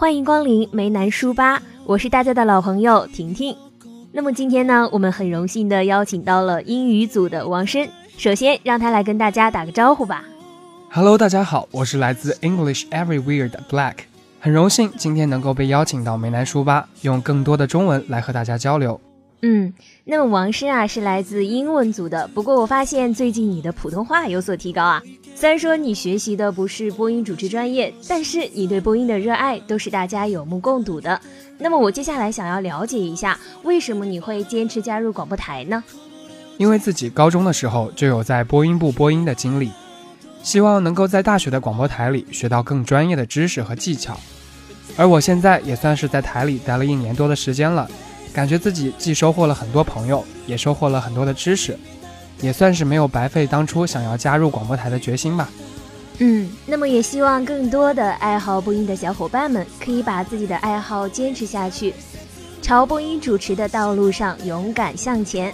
欢迎光临梅南书吧，我是大家的老朋友婷婷。那么今天呢，我们很荣幸的邀请到了英语组的王申，首先让他来跟大家打个招呼吧。Hello，大家好，我是来自 English Everywhere 的 Black，很荣幸今天能够被邀请到梅南书吧，用更多的中文来和大家交流。嗯，那么王申啊是来自英文组的，不过我发现最近你的普通话有所提高啊。虽然说你学习的不是播音主持专业，但是你对播音的热爱都是大家有目共睹的。那么我接下来想要了解一下，为什么你会坚持加入广播台呢？因为自己高中的时候就有在播音部播音的经历，希望能够在大学的广播台里学到更专业的知识和技巧。而我现在也算是在台里待了一年多的时间了，感觉自己既收获了很多朋友，也收获了很多的知识。也算是没有白费当初想要加入广播台的决心吧。嗯，那么也希望更多的爱好播音的小伙伴们可以把自己的爱好坚持下去，朝播音主持的道路上勇敢向前。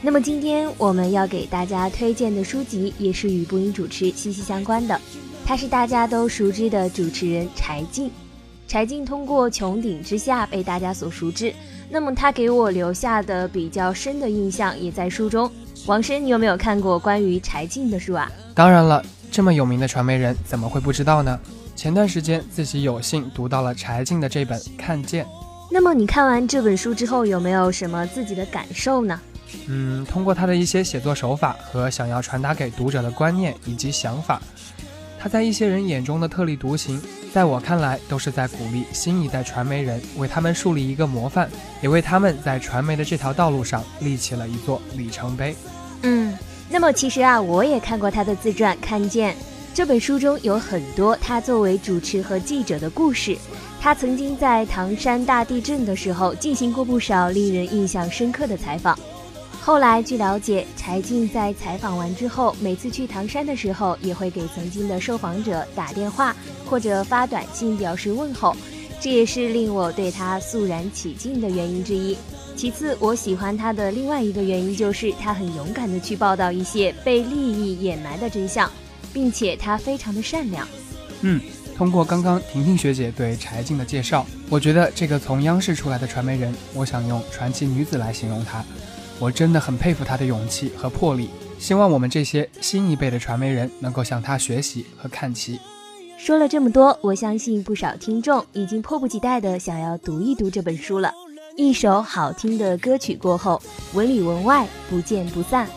那么今天我们要给大家推荐的书籍也是与播音主持息息相关的，他是大家都熟知的主持人柴静。柴静通过《穹顶之下》被大家所熟知，那么他给我留下的比较深的印象也在书中。王申，你有没有看过关于柴静的书啊？当然了，这么有名的传媒人，怎么会不知道呢？前段时间自己有幸读到了柴静的这本《看见》。那么你看完这本书之后，有没有什么自己的感受呢？嗯，通过他的一些写作手法和想要传达给读者的观念以及想法。他在一些人眼中的特立独行，在我看来都是在鼓励新一代传媒人，为他们树立一个模范，也为他们在传媒的这条道路上立起了一座里程碑。嗯，那么其实啊，我也看过他的自传《看见》这本书中有很多他作为主持和记者的故事。他曾经在唐山大地震的时候进行过不少令人印象深刻的采访。后来，据了解，柴静在采访完之后，每次去唐山的时候，也会给曾经的受访者打电话或者发短信表示问候，这也是令我对他肃然起敬的原因之一。其次，我喜欢他的另外一个原因就是他很勇敢的去报道一些被利益掩埋的真相，并且他非常的善良。嗯，通过刚刚婷婷学姐对柴静的介绍，我觉得这个从央视出来的传媒人，我想用传奇女子来形容她。我真的很佩服她的勇气和魄力，希望我们这些新一辈的传媒人能够向她学习和看齐。说了这么多，我相信不少听众已经迫不及待的想要读一读这本书了。一首好听的歌曲过后，文里文外不见不散。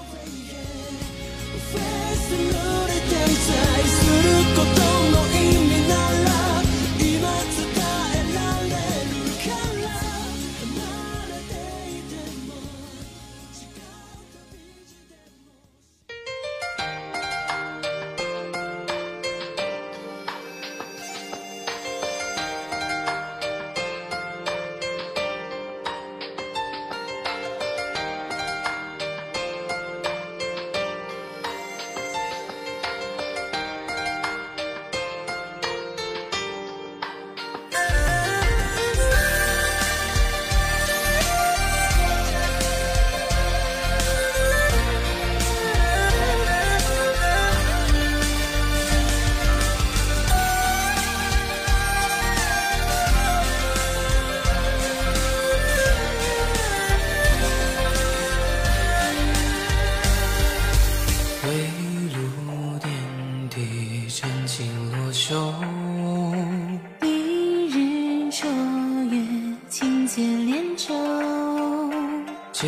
可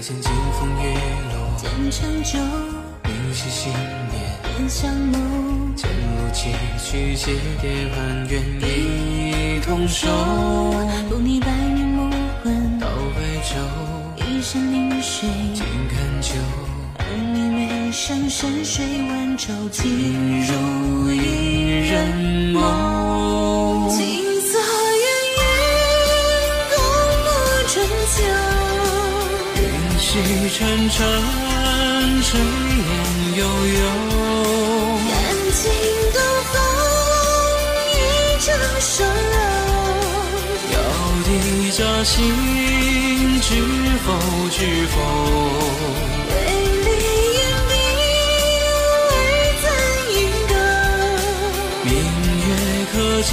见金风玉露见长久，凝细心念念相慕，见路崎岖阶叠盘愿一同守。渡你百年暮昏到白昼，一山临水上山水万愁，尽入一人梦。金色烟云，共沐春秋。细沉沉，炊烟悠悠。感情东风，一场霜。遥笛乍醒，知否知否？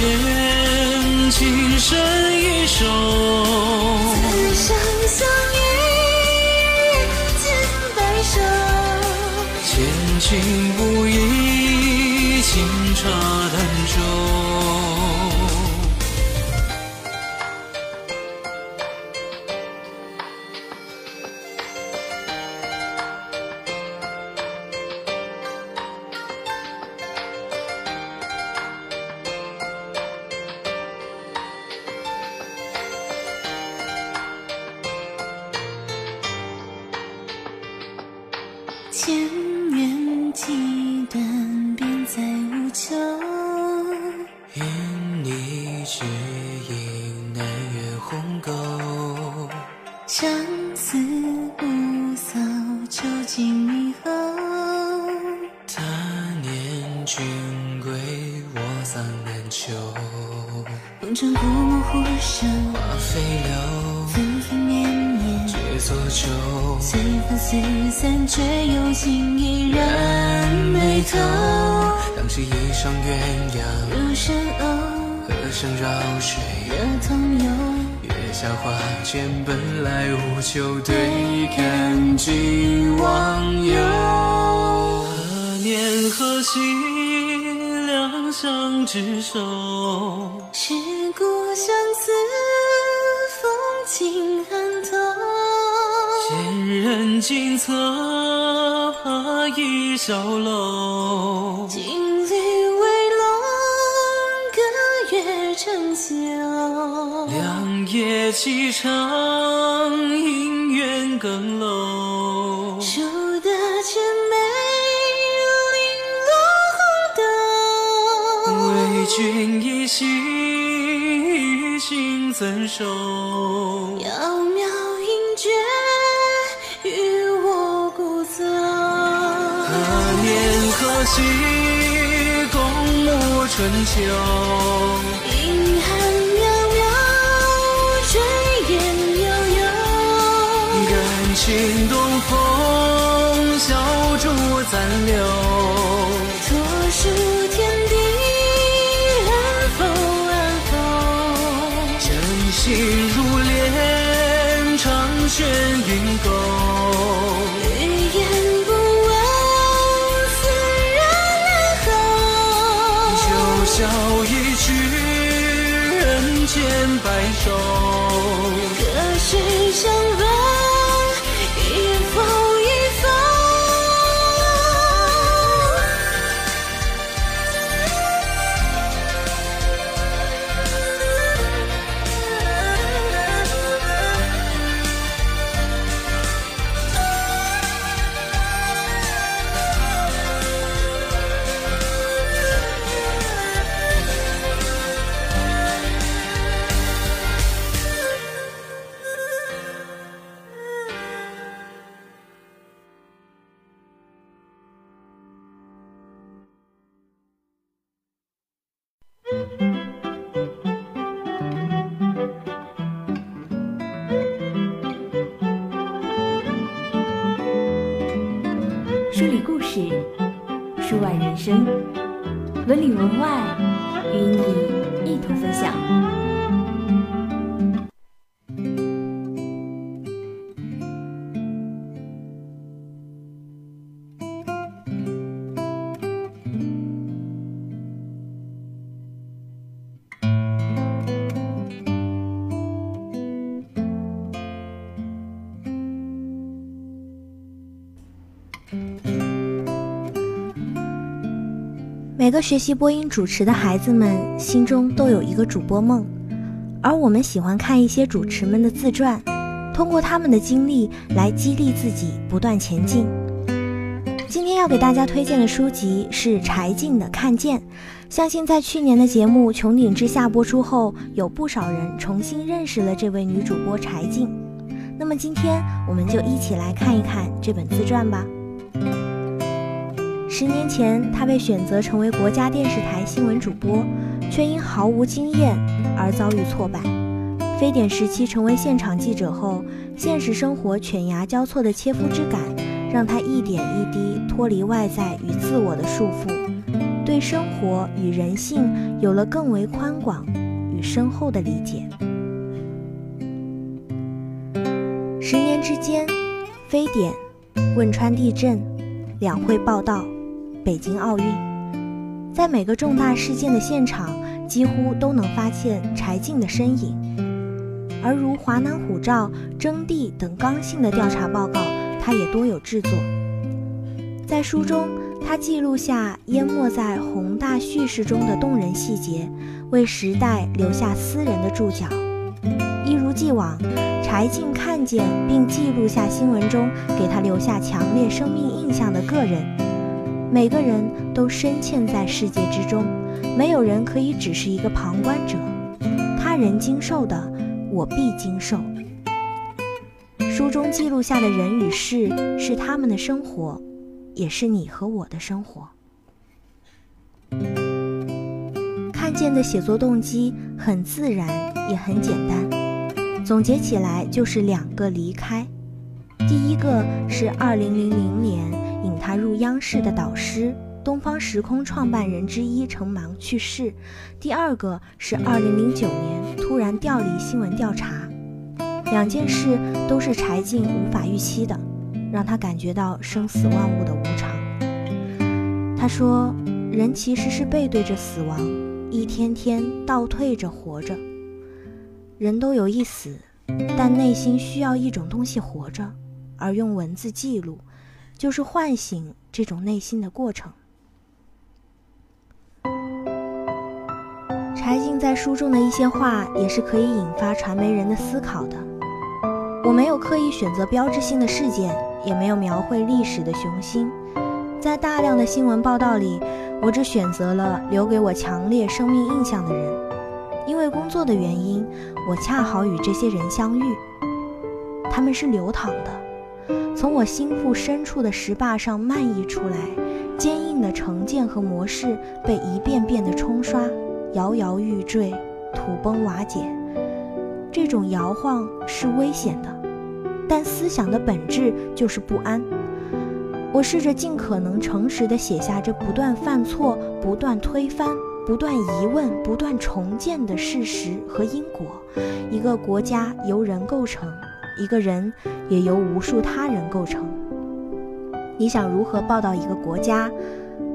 月可见情深一首。此生相依，尽白首。千金不移，情长散，却又心依然眉头。当时一双鸳鸯，入深藕，和声绕水。惹同游。月下花间，本来无求，对看君忘忧。何年何夕，两相执手。闲人静侧，怕倚小楼。金缕微拢，隔月成休。两夜凄长，姻缘更漏。数得千枚，零落红豆。为君一心，与君怎守？夕，共沐春秋。银汉渺渺，炊烟悠悠。感情东风，小烛暂留。文里文外，与你每个学习播音主持的孩子们心中都有一个主播梦，而我们喜欢看一些主持们的自传，通过他们的经历来激励自己不断前进。今天要给大家推荐的书籍是柴静的《看见》，相信在去年的节目《穹顶之下》播出后，有不少人重新认识了这位女主播柴静。那么今天我们就一起来看一看这本自传吧。十年前，他被选择成为国家电视台新闻主播，却因毫无经验而遭遇挫败。非典时期成为现场记者后，现实生活犬牙交错的切肤之感，让他一点一滴脱离外在与自我的束缚，对生活与人性有了更为宽广与深厚的理解。十年之间，非典、汶川地震、两会报道、北京奥运，在每个重大事件的现场，几乎都能发现柴静的身影。而如华南虎照、征地等刚性的调查报告，他也多有制作。在书中，他记录下淹没在宏大叙事中的动人细节，为时代留下私人的注脚。一如既往，柴静看见并记录下新闻中给他留下强烈生命印象的个人。每个人都深嵌在世界之中，没有人可以只是一个旁观者。他人经受的，我必经受。书中记录下的人与事，是他们的生活，也是你和我的生活。看见的写作动机很自然，也很简单。总结起来就是两个离开，第一个是二零零零年引他入央视的导师，东方时空创办人之一程芒去世；第二个是二零零九年突然调离新闻调查。两件事都是柴静无法预期的，让他感觉到生死万物的无常。他说：“人其实是背对着死亡，一天天倒退着活着。”人都有一死，但内心需要一种东西活着，而用文字记录，就是唤醒这种内心的过程。柴静在书中的一些话，也是可以引发传媒人的思考的。我没有刻意选择标志性的事件，也没有描绘历史的雄心，在大量的新闻报道里，我只选择了留给我强烈生命印象的人。因为工作的原因，我恰好与这些人相遇。他们是流淌的，从我心腹深处的石坝上漫溢出来，坚硬的成见和模式被一遍遍的冲刷，摇摇欲坠，土崩瓦解。这种摇晃是危险的，但思想的本质就是不安。我试着尽可能诚实地写下这不断犯错、不断推翻。不断疑问、不断重建的事实和因果。一个国家由人构成，一个人也由无数他人构成。你想如何报道一个国家，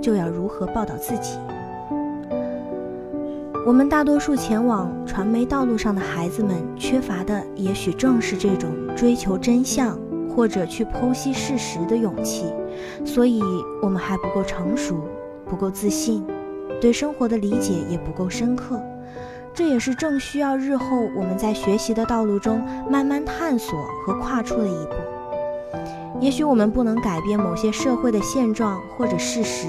就要如何报道自己。我们大多数前往传媒道路上的孩子们，缺乏的也许正是这种追求真相或者去剖析事实的勇气。所以，我们还不够成熟，不够自信。对生活的理解也不够深刻，这也是正需要日后我们在学习的道路中慢慢探索和跨出的一步。也许我们不能改变某些社会的现状或者事实，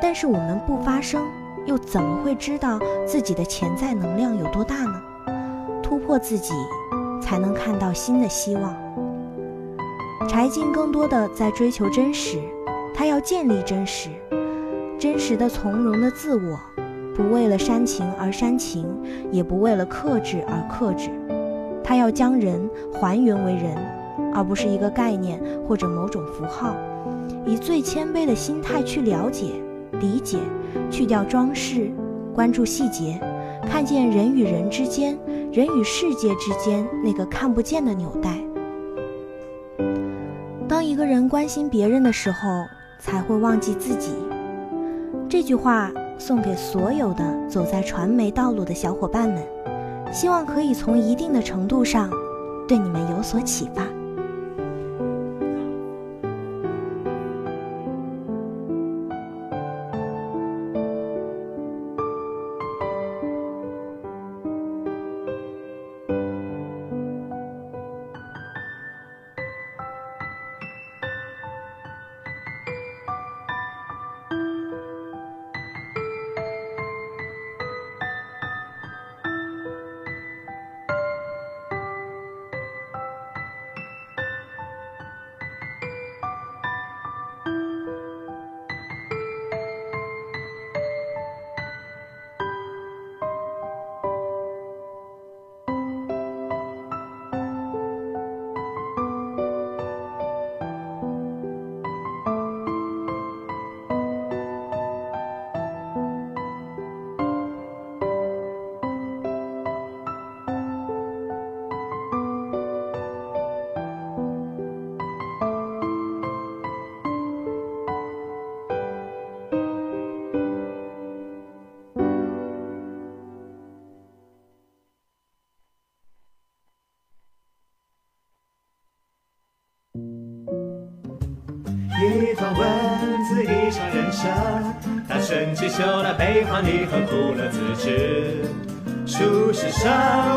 但是我们不发声，又怎么会知道自己的潜在能量有多大呢？突破自己，才能看到新的希望。柴静更多的在追求真实，他要建立真实。真实的、从容的自我，不为了煽情而煽情，也不为了克制而克制。他要将人还原为人，而不是一个概念或者某种符号。以最谦卑的心态去了解、理解，去掉装饰，关注细节，看见人与人之间、人与世界之间那个看不见的纽带。当一个人关心别人的时候，才会忘记自己。这句话送给所有的走在传媒道路的小伙伴们，希望可以从一定的程度上对你们有所启发。一段文字，一场人生。他顺起修来，悲欢离合，苦乐自知。初是生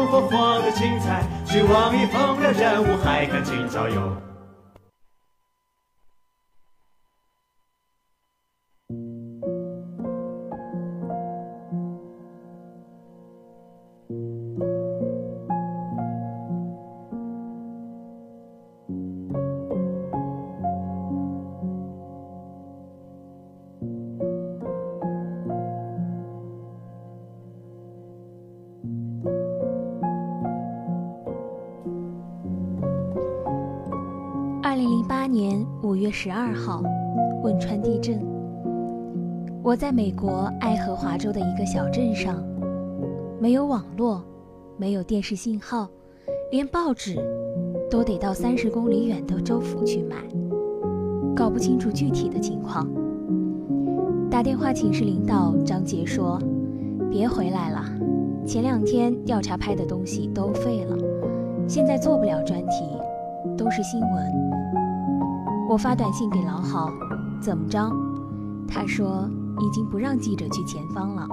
活活得精彩，去往逆风的人物，还看今朝有。川地震。我在美国爱荷华州的一个小镇上，没有网络，没有电视信号，连报纸都得到三十公里远的州府去买，搞不清楚具体的情况。打电话请示领导，张杰说：“别回来了，前两天调查拍的东西都废了，现在做不了专题，都是新闻。”我发短信给老郝，怎么着？他说已经不让记者去前方了，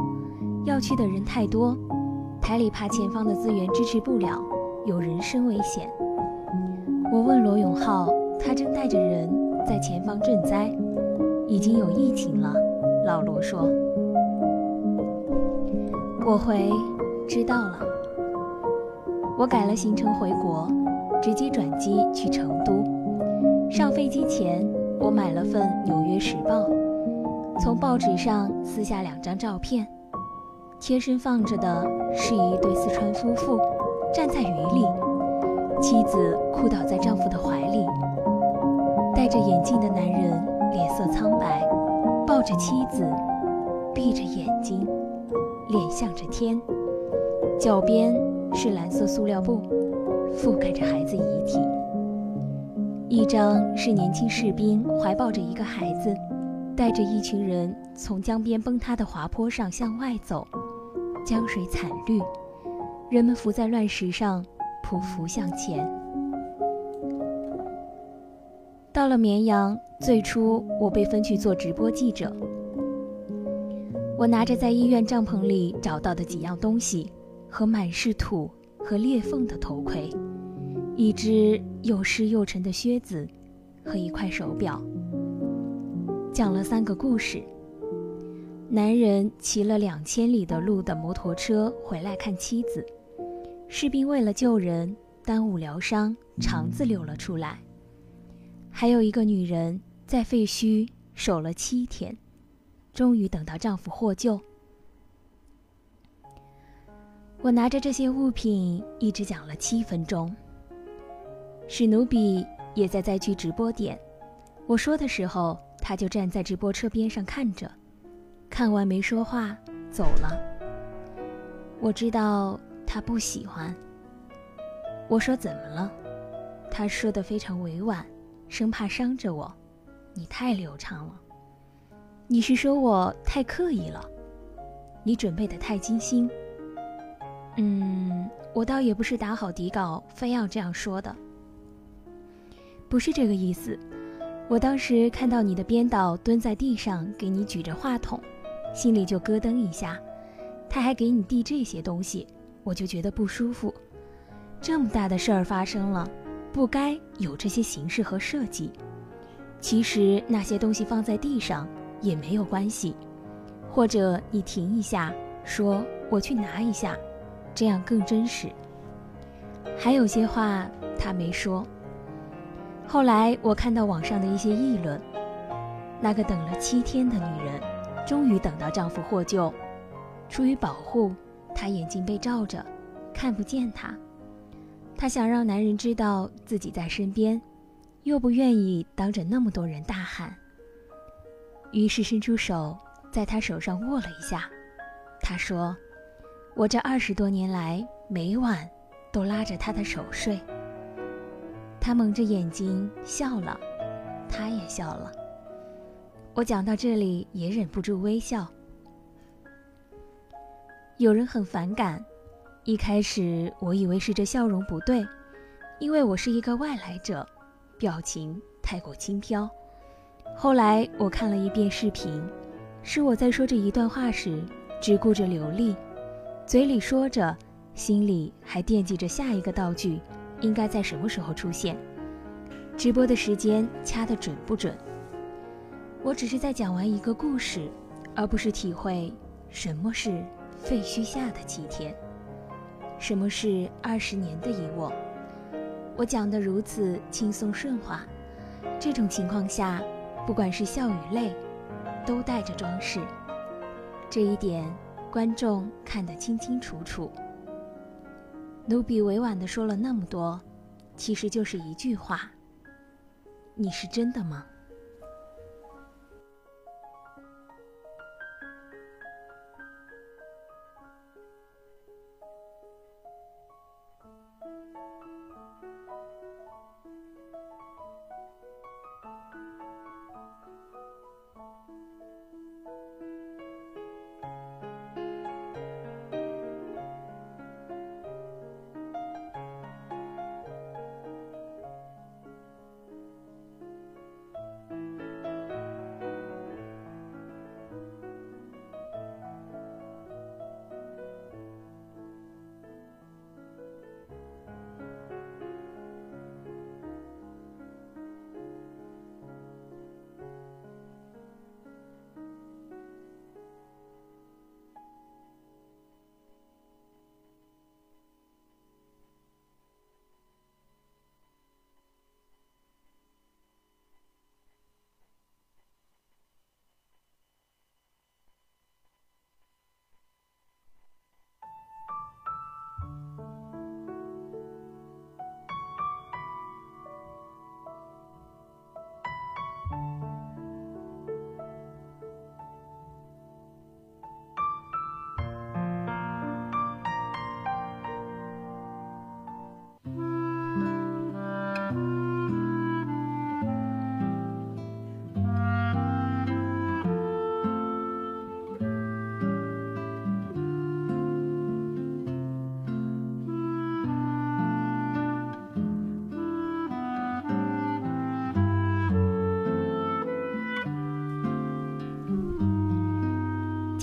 要去的人太多，台里怕前方的资源支持不了，有人身危险。我问罗永浩，他正带着人在前方赈灾，已经有疫情了。老罗说，我回知道了。我改了行程回国，直接转机去成都。上飞机前，我买了份《纽约时报》，从报纸上撕下两张照片，贴身放着的是一对四川夫妇，站在雨里，妻子哭倒在丈夫的怀里，戴着眼镜的男人脸色苍白，抱着妻子，闭着眼睛，脸向着天，脚边是蓝色塑料布，覆盖着孩子遗体。一张是年轻士兵怀抱着一个孩子，带着一群人从江边崩塌的滑坡上向外走，江水惨绿，人们浮在乱石上，匍匐向前。到了绵阳，最初我被分去做直播记者。我拿着在医院帐篷里找到的几样东西，和满是土和裂缝的头盔。一只又湿又沉的靴子，和一块手表。讲了三个故事。男人骑了两千里的路的摩托车回来看妻子，士兵为了救人耽误疗伤，肠子流了出来。还有一个女人在废墟守了七天，终于等到丈夫获救。我拿着这些物品一直讲了七分钟。史努比也在灾区直播点，我说的时候，他就站在直播车边上看着，看完没说话，走了。我知道他不喜欢。我说怎么了？他说的非常委婉，生怕伤着我。你太流畅了。你是说我太刻意了？你准备的太精心。嗯，我倒也不是打好底稿，非要这样说的。不是这个意思，我当时看到你的编导蹲在地上给你举着话筒，心里就咯噔一下。他还给你递这些东西，我就觉得不舒服。这么大的事儿发生了，不该有这些形式和设计。其实那些东西放在地上也没有关系，或者你停一下，说我去拿一下，这样更真实。还有些话他没说。后来我看到网上的一些议论，那个等了七天的女人，终于等到丈夫获救。出于保护，她眼睛被罩着，看不见他。她想让男人知道自己在身边，又不愿意当着那么多人大喊。于是伸出手，在他手上握了一下。他说：“我这二十多年来，每晚都拉着他的手睡。”他蒙着眼睛笑了，他也笑了。我讲到这里也忍不住微笑。有人很反感，一开始我以为是这笑容不对，因为我是一个外来者，表情太过轻飘。后来我看了一遍视频，是我在说这一段话时，只顾着流利，嘴里说着，心里还惦记着下一个道具应该在什么时候出现，直播的时间掐得准不准。我只是在讲完一个故事，而不是体会什么是废墟下的七天，什么是二十年的遗忘。我讲得如此轻松顺滑，这种情况下，不管是笑与泪，都带着装饰。这一点，观众看得清清楚楚。努比委婉地说了那么多，其实就是一句话：你是真的吗？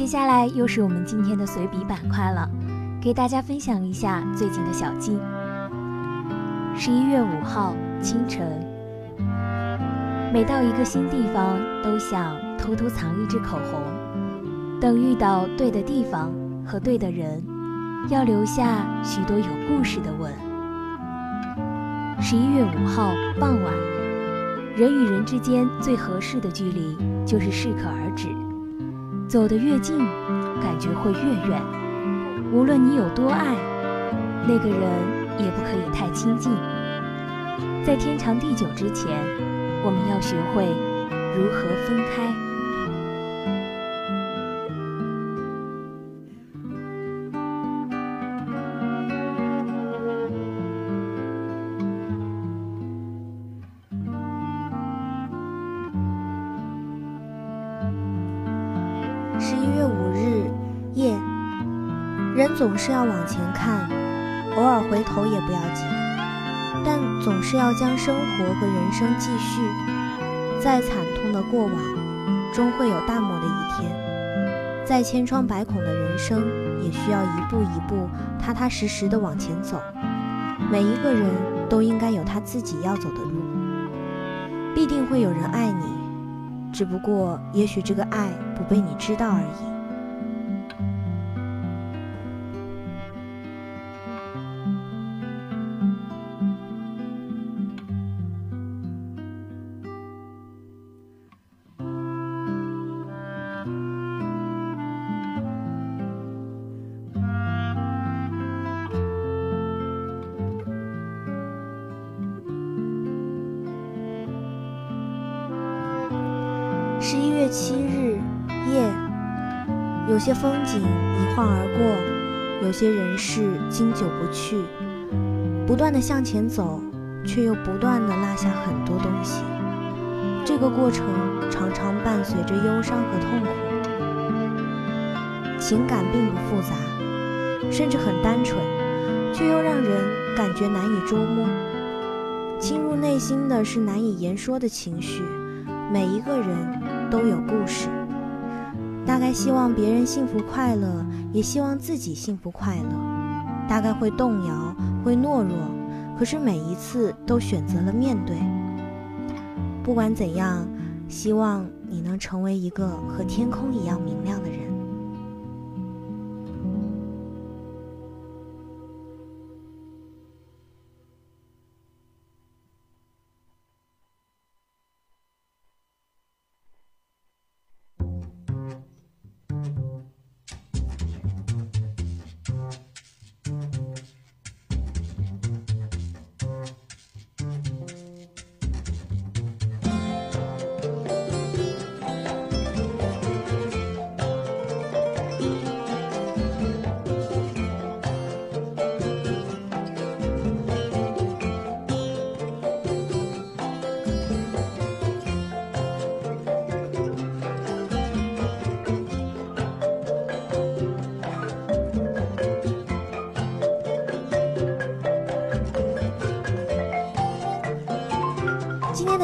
接下来又是我们今天的随笔板块了，给大家分享一下最近的小记。十一月五号清晨，每到一个新地方，都想偷偷藏一支口红，等遇到对的地方和对的人，要留下许多有故事的吻。十一月五号傍晚，人与人之间最合适的距离就是适可而止。走得越近，感觉会越远。无论你有多爱那个人，也不可以太亲近。在天长地久之前，我们要学会如何分开。总是要往前看，偶尔回头也不要紧，但总是要将生活和人生继续。再惨痛的过往，终会有淡漠的一天；再千疮百孔的人生，也需要一步一步踏踏实实的往前走。每一个人都应该有他自己要走的路，必定会有人爱你，只不过也许这个爱不被你知道而已。十一月七日夜，有些风景一晃而过，有些人事经久不去。不断的向前走，却又不断的落下很多东西。这个过程常常伴随着忧伤和痛苦，情感并不复杂，甚至很单纯，却又让人感觉难以捉摸。侵入内心的是难以言说的情绪。每一个人都有故事。大概希望别人幸福快乐，也希望自己幸福快乐。大概会动摇，会懦弱，可是每一次都选择了面对。不管怎样，希望你能成为一个和天空一样明亮的人。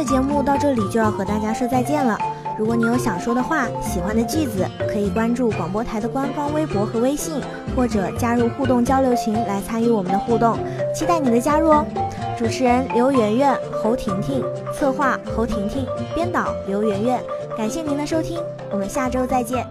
节目到这里就要和大家说再见了。如果你有想说的话、喜欢的句子，可以关注广播台的官方微博和微信，或者加入互动交流群来参与我们的互动，期待你的加入哦。主持人刘媛媛、侯婷婷，策划侯婷婷，编导刘媛媛。感谢您的收听，我们下周再见。